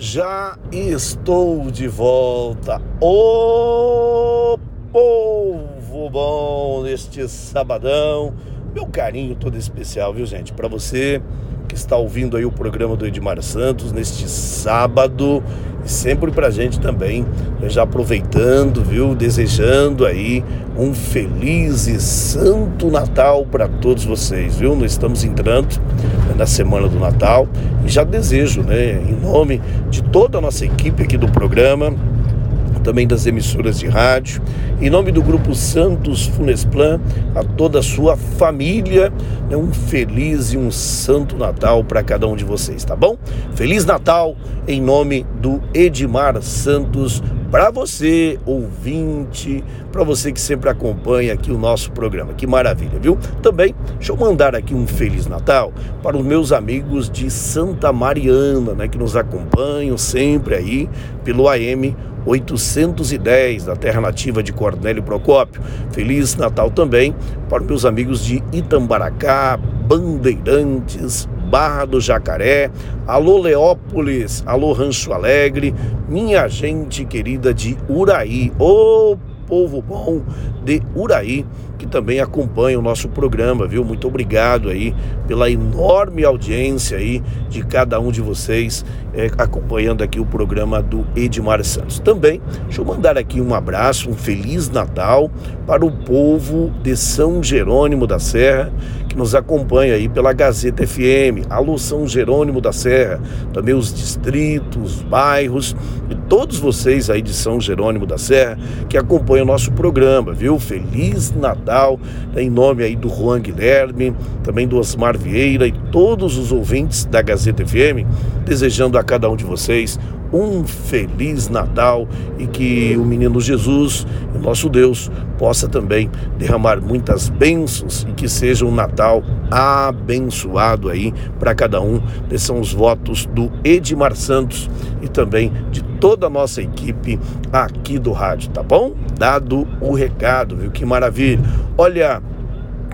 Já estou de volta, o povo bom, neste sabadão. Meu carinho todo especial, viu, gente? Para você que está ouvindo aí o programa do Edmar Santos neste sábado e sempre pra gente também, né, já aproveitando, viu, desejando aí um feliz e santo Natal para todos vocês, viu? Nós estamos entrando né, na semana do Natal e já desejo, né, em nome de toda a nossa equipe aqui do programa, também das emissoras de rádio. Em nome do Grupo Santos Funesplan, a toda a sua família, né, um feliz e um santo Natal para cada um de vocês, tá bom? Feliz Natal em nome do Edmar Santos para você, ouvinte, para você que sempre acompanha aqui o nosso programa. Que maravilha, viu? Também, deixa eu mandar aqui um Feliz Natal para os meus amigos de Santa Mariana, né, que nos acompanham sempre aí pelo AM 810 da terra nativa de Cornélio Procópio. Feliz Natal também para meus amigos de Itambaracá, Bandeirantes, Barra do Jacaré, alô Leópolis, alô Rancho Alegre, minha gente querida de Uraí. Ô povo bom de Uraí, que também acompanha o nosso programa, viu? Muito obrigado aí pela enorme audiência aí de cada um de vocês é, acompanhando aqui o programa do Edmar Santos. Também, deixa eu mandar aqui um abraço, um Feliz Natal para o povo de São Jerônimo da Serra, nos acompanha aí pela Gazeta FM, Alô São Jerônimo da Serra, também os distritos, bairros e todos vocês aí de São Jerônimo da Serra que acompanham o nosso programa, viu? Feliz Natal, né, em nome aí do Juan Guilherme, também do Osmar Vieira e todos os ouvintes da Gazeta FM, desejando a cada um de vocês um feliz Natal e que o menino Jesus, o nosso Deus, possa também derramar muitas bênçãos e que seja um Natal abençoado aí para cada um. Esses são os votos do Edmar Santos e também de toda a nossa equipe aqui do rádio, tá bom? Dado o recado, viu? Que maravilha. Olha,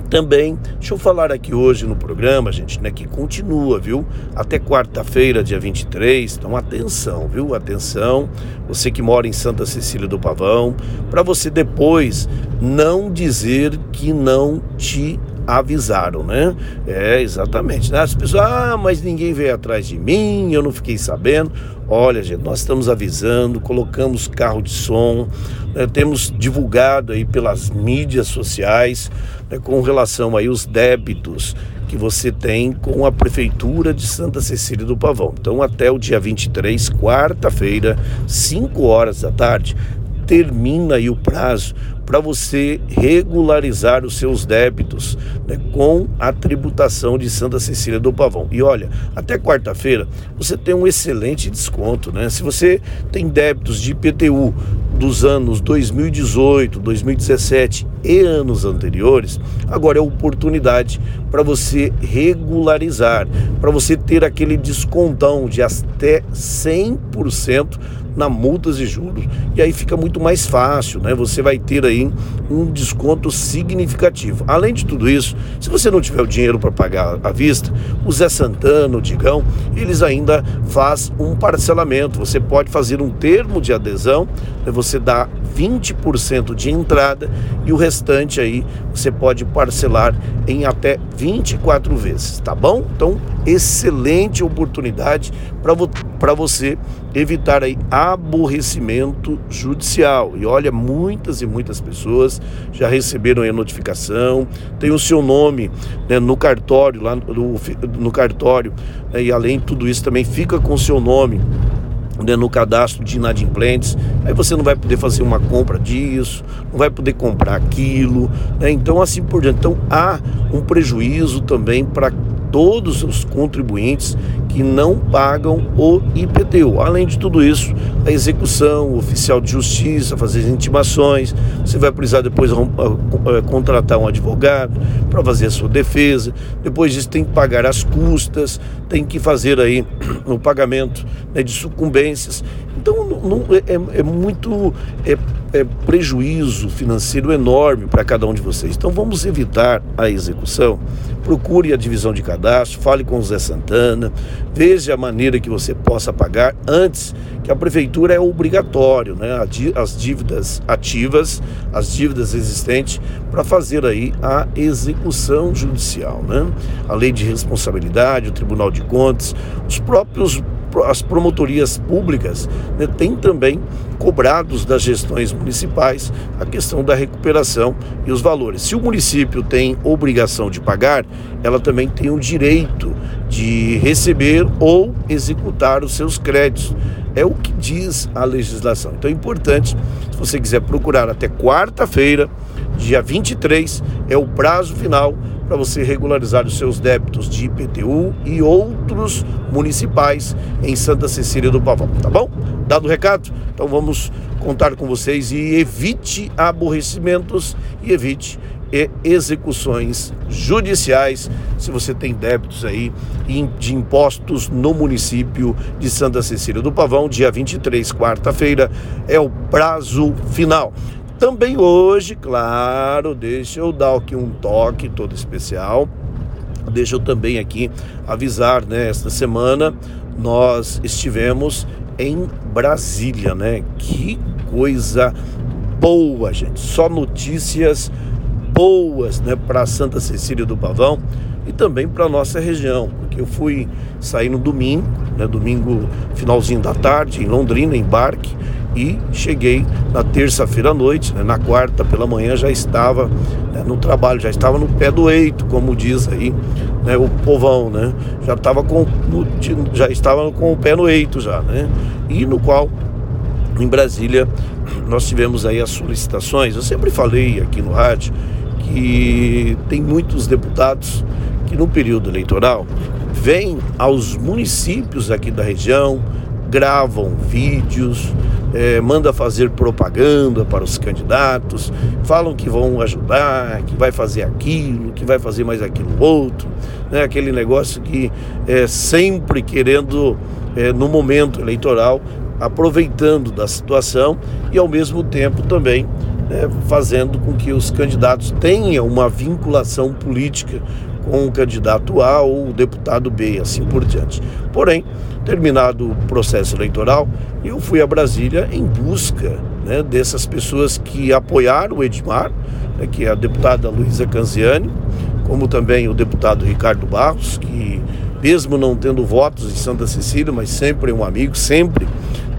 também, deixa eu falar aqui hoje no programa, gente, né, que continua, viu? Até quarta-feira, dia 23. Então, atenção, viu? Atenção, você que mora em Santa Cecília do Pavão, para você depois não dizer que não te avisaram, né? É, exatamente. Né? As pessoas, ah, mas ninguém veio atrás de mim, eu não fiquei sabendo. Olha, gente, nós estamos avisando, colocamos carro de som, né? temos divulgado aí pelas mídias sociais né? com relação aí os débitos que você tem com a Prefeitura de Santa Cecília do Pavão. Então, até o dia 23, quarta-feira, 5 horas da tarde, termina aí o prazo para você regularizar os seus débitos né, com a tributação de Santa Cecília do Pavão. E olha, até quarta-feira você tem um excelente desconto, né? Se você tem débitos de IPTU dos anos 2018, 2017 e anos anteriores, agora é oportunidade para você regularizar, para você ter aquele descontão de até 100% na multas e juros. E aí fica muito mais fácil, né? Você vai ter aí um desconto significativo. Além de tudo isso, se você não tiver o dinheiro para pagar à vista, o Zé Santana, o Digão, eles ainda faz um parcelamento. Você pode fazer um termo de adesão, né? você dá 20% de entrada e o restante aí você pode parcelar em até 24 vezes, tá bom? Então, excelente oportunidade para você evitar aí aborrecimento judicial. E olha, muitas e muitas pessoas já receberam a notificação, tem o seu nome né, no cartório, lá no, no cartório, né, e além de tudo isso também fica com o seu nome né, no cadastro de inadimplentes, aí você não vai poder fazer uma compra disso, não vai poder comprar aquilo, né? então assim por diante. Então há um prejuízo também para todos os contribuintes que não pagam o IPTU. Além de tudo isso, a execução, o oficial de justiça, fazer intimações, você vai precisar depois ah, ah, contratar um advogado para fazer a sua defesa. Depois disso tem que pagar as custas, tem que fazer aí o pagamento né, de sucumbências. Então não, é, é, muito é, é, prejuízo financeiro enorme para cada um de vocês. Então vamos evitar a execução. Procure a divisão de cadastro, fale com o Zé Santana, veja a maneira que você possa pagar antes, que a prefeitura é obrigatório, né? As dívidas ativas, as dívidas existentes, para fazer aí a execução judicial, né? A lei de responsabilidade, o Tribunal de Contas, os próprios as promotorias públicas né, têm também cobrados das gestões municipais a questão da recuperação e os valores. Se o município tem obrigação de pagar, ela também tem o direito de receber ou executar os seus créditos. É o que diz a legislação. Então é importante, se você quiser procurar até quarta-feira, dia 23, é o prazo final para você regularizar os seus débitos de IPTU e outros municipais em Santa Cecília do Pavão, tá bom? Dado o recado, então vamos contar com vocês e evite aborrecimentos e evite execuções judiciais se você tem débitos aí de impostos no município de Santa Cecília do Pavão, dia 23, quarta-feira, é o prazo final. Também hoje, claro, deixa eu dar aqui um toque todo especial. Deixa eu também aqui avisar, né? Esta semana nós estivemos em Brasília, né? Que coisa boa, gente. Só notícias boas, né, para Santa Cecília do Pavão e também para nossa região, porque eu fui sair no domingo, né, domingo finalzinho da tarde em Londrina, embarque e cheguei na terça-feira à noite, né, na quarta pela manhã já estava né, no trabalho, já estava no pé do eito, como diz aí né, o povão, né? Já estava com no, já estava com o pé no eito já, né? E no qual em Brasília nós tivemos aí as solicitações. Eu sempre falei aqui no rádio que tem muitos deputados que no período eleitoral vêm aos municípios aqui da região, gravam vídeos, é, manda fazer propaganda para os candidatos, falam que vão ajudar, que vai fazer aquilo, que vai fazer mais aquilo outro, né? aquele negócio que é sempre querendo, é, no momento eleitoral, aproveitando da situação e ao mesmo tempo também né, fazendo com que os candidatos tenham uma vinculação política com o candidato A ou o deputado B, assim por diante. Porém, terminado o processo eleitoral, eu fui a Brasília em busca né, dessas pessoas que apoiaram o Edmar, né, que é a deputada Luísa Canziani, como também o deputado Ricardo Barros, que mesmo não tendo votos em Santa Cecília, mas sempre um amigo, sempre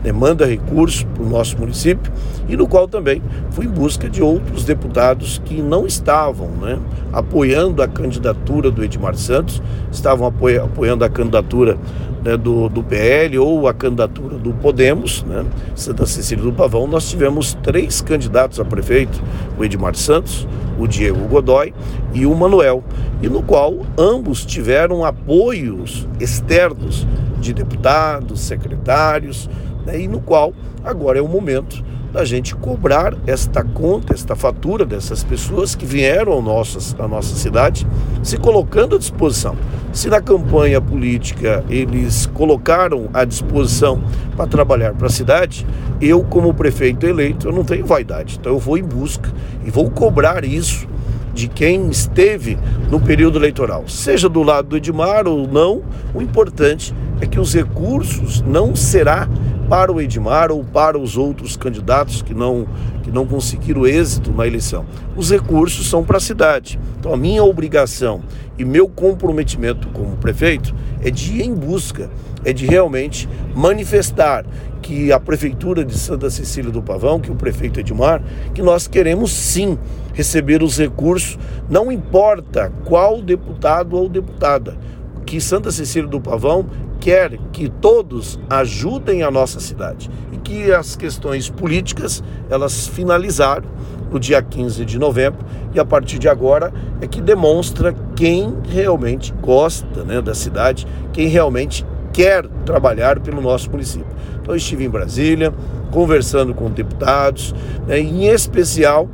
demanda recursos para o nosso município e no qual também fui em busca de outros deputados que não estavam né, apoiando a candidatura do Edmar Santos, estavam apoiando a candidatura né, do, do PL ou a candidatura do Podemos, né, Santa Cecília do Pavão. Nós tivemos três candidatos a prefeito, o Edmar Santos, o Diego Godoy e o Manuel, e no qual ambos tiveram apoios externos de deputados, secretários, né, e no qual agora é o momento da gente cobrar esta conta, esta fatura dessas pessoas que vieram ao nossas, à nossa cidade, se colocando à disposição. Se na campanha política eles colocaram à disposição para trabalhar para a cidade, eu, como prefeito eleito, eu não tenho vaidade. Então eu vou em busca e vou cobrar isso de quem esteve no período eleitoral, seja do lado do Edmar ou não, o importante é que os recursos não será para o Edmar ou para os outros candidatos que não, que não conseguiram êxito na eleição. Os recursos são para a cidade. Então, a minha obrigação e meu comprometimento como prefeito é de ir em busca, é de realmente manifestar que a Prefeitura de Santa Cecília do Pavão, que o prefeito Edmar, que nós queremos sim receber os recursos, não importa qual deputado ou deputada, que Santa Cecília do Pavão quer que todos ajudem a nossa cidade e que as questões políticas elas finalizaram no dia 15 de novembro e a partir de agora é que demonstra quem realmente gosta né, da cidade, quem realmente quer trabalhar pelo nosso município. Então estive em Brasília conversando com deputados, né, em especial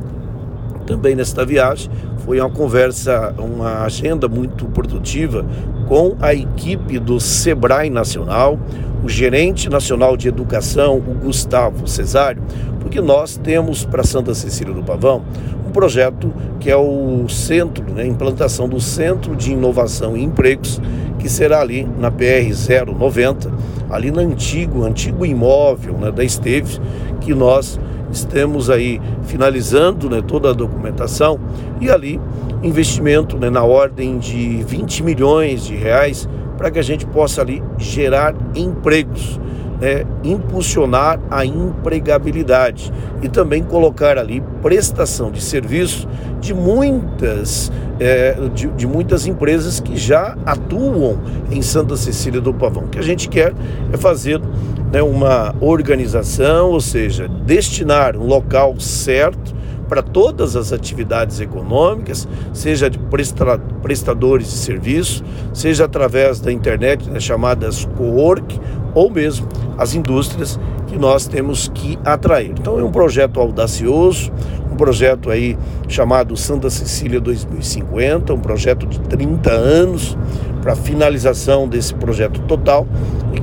também nesta viagem. Foi uma conversa, uma agenda muito produtiva com a equipe do Sebrae Nacional, o gerente nacional de educação, o Gustavo Cesário, porque nós temos para Santa Cecília do Pavão um projeto que é o centro, né, implantação do Centro de Inovação e Empregos, que será ali na PR 090, ali no antigo, antigo imóvel né, da Esteves, que nós estamos aí finalizando né, toda a documentação e ali investimento né, na ordem de 20 milhões de reais para que a gente possa ali gerar empregos né, impulsionar a empregabilidade e também colocar ali prestação de serviço de muitas, é, de, de, muitas empresas que já atuam em Santa Cecília do Pavão. O que a gente quer é fazer né, uma organização, ou seja, destinar um local certo para todas as atividades econômicas, seja de prestadores de serviço, seja através da internet, né, chamadas co-work, ou mesmo as indústrias que nós temos que atrair. Então é um projeto audacioso, um projeto aí chamado Santa Cecília 2050, um projeto de 30 anos para finalização desse projeto total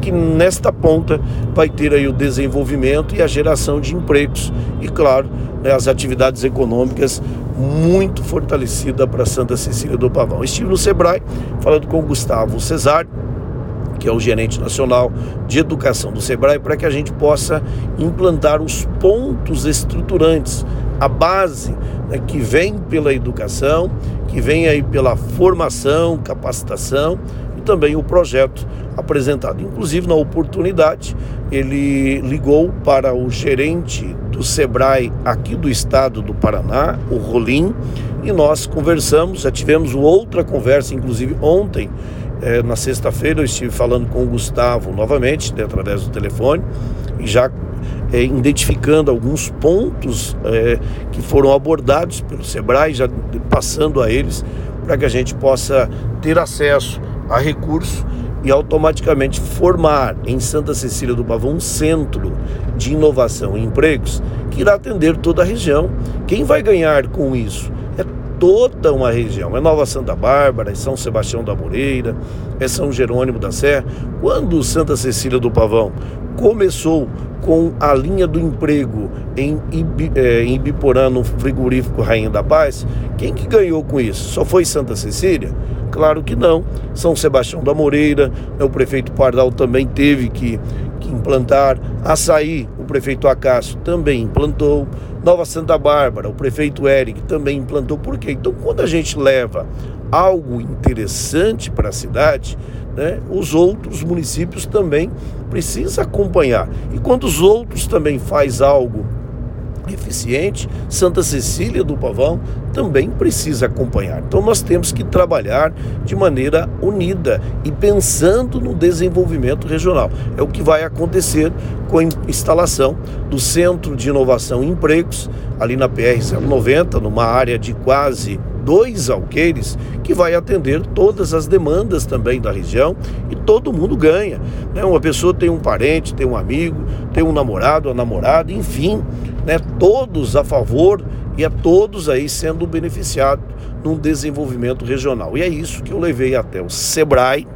que nesta ponta vai ter aí o desenvolvimento e a geração de empregos e claro, né, as atividades econômicas muito fortalecida para Santa Cecília do Pavão. Estive no Sebrae falando com o Gustavo Cesário, que é o gerente nacional de educação do SEBRAE, para que a gente possa implantar os pontos estruturantes, a base né, que vem pela educação, que vem aí pela formação, capacitação também o projeto apresentado. Inclusive, na oportunidade, ele ligou para o gerente do SEBRAE aqui do estado do Paraná, o Rolim, e nós conversamos, já tivemos outra conversa, inclusive ontem, é, na sexta-feira eu estive falando com o Gustavo novamente, né, através do telefone, e já é, identificando alguns pontos é, que foram abordados pelo Sebrae, já passando a eles, para que a gente possa ter acesso a recursos e automaticamente formar em Santa Cecília do Pavão um centro de inovação e empregos que irá atender toda a região. Quem vai ganhar com isso? toda uma região. É Nova Santa Bárbara, é São Sebastião da Moreira, é São Jerônimo da Serra. Quando Santa Cecília do Pavão começou com a linha do emprego em, Ibi, é, em Ibiporã, no frigorífico Rainha da Paz, quem que ganhou com isso? Só foi Santa Cecília? Claro que não. São Sebastião da Moreira, né, o prefeito Pardal também teve que, que implantar. Açaí, o prefeito Acácio também implantou. Nova Santa Bárbara, o prefeito Eric também implantou. Por quê? Então, quando a gente leva algo interessante para a cidade, né, os outros municípios também precisam acompanhar. E quando os outros também faz algo eficiente, Santa Cecília do Pavão também precisa acompanhar. Então nós temos que trabalhar de maneira unida e pensando no desenvolvimento regional. É o que vai acontecer com a instalação do Centro de Inovação e Empregos ali na PR 090, numa área de quase dois alqueires que vai atender todas as demandas também da região e todo mundo ganha. Né? Uma pessoa tem um parente, tem um amigo, tem um namorado, uma namorada, enfim, né? todos a favor e a todos aí sendo beneficiados num desenvolvimento regional. E é isso que eu levei até o SEBRAE?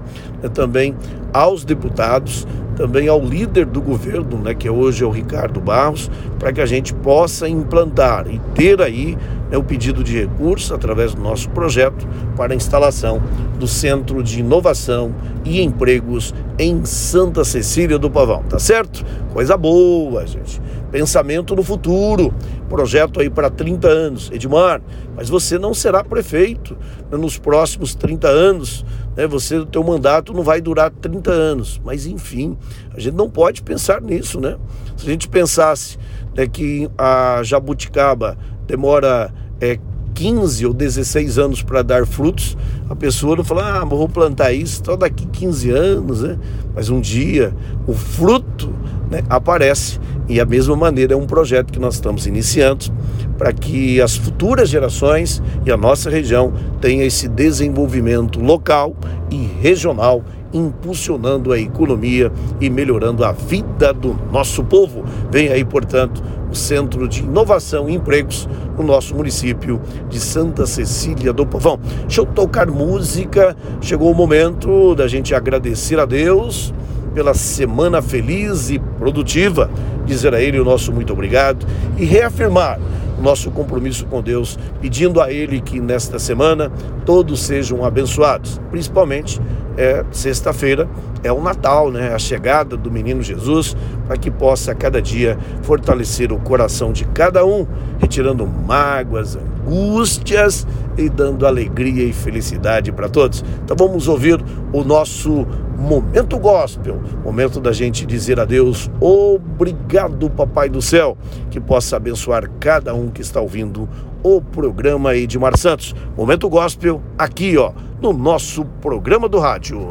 Também aos deputados, também ao líder do governo, né, que hoje é o Ricardo Barros, para que a gente possa implantar e ter aí né, o pedido de recurso através do nosso projeto para a instalação do Centro de Inovação e Empregos em Santa Cecília do Pavão, tá certo? Coisa boa, gente. Pensamento no futuro. Projeto aí para 30 anos. Edmar, mas você não será prefeito né, nos próximos 30 anos né? Você, o teu mandato não vai durar 30 anos, mas enfim, a gente não pode pensar nisso, né? Se a gente pensasse né, que a jabuticaba demora é, 15 ou 16 anos para dar frutos, a pessoa não fala, ah, vou plantar isso só daqui 15 anos, né? Mas um dia o fruto né, aparece e a mesma maneira é um projeto que nós estamos iniciando para que as futuras gerações e a nossa região tenha esse desenvolvimento local e regional, impulsionando a economia e melhorando a vida do nosso povo. Vem aí, portanto, o Centro de Inovação e Empregos no nosso município de Santa Cecília do Povão. Deixa eu tocar música, chegou o momento da gente agradecer a Deus pela semana feliz e produtiva, dizer a Ele o nosso muito obrigado e reafirmar nosso compromisso com Deus, pedindo a Ele que nesta semana todos sejam abençoados, principalmente é sexta-feira, é o Natal, né? A chegada do menino Jesus, para que possa cada dia fortalecer o coração de cada um, retirando mágoas, angústias e dando alegria e felicidade para todos. Então vamos ouvir o nosso momento gospel, momento da gente dizer a Deus obrigado, Papai do céu, que possa abençoar cada um que está ouvindo o programa Edmar Santos. Momento gospel aqui, ó, no nosso programa do rádio.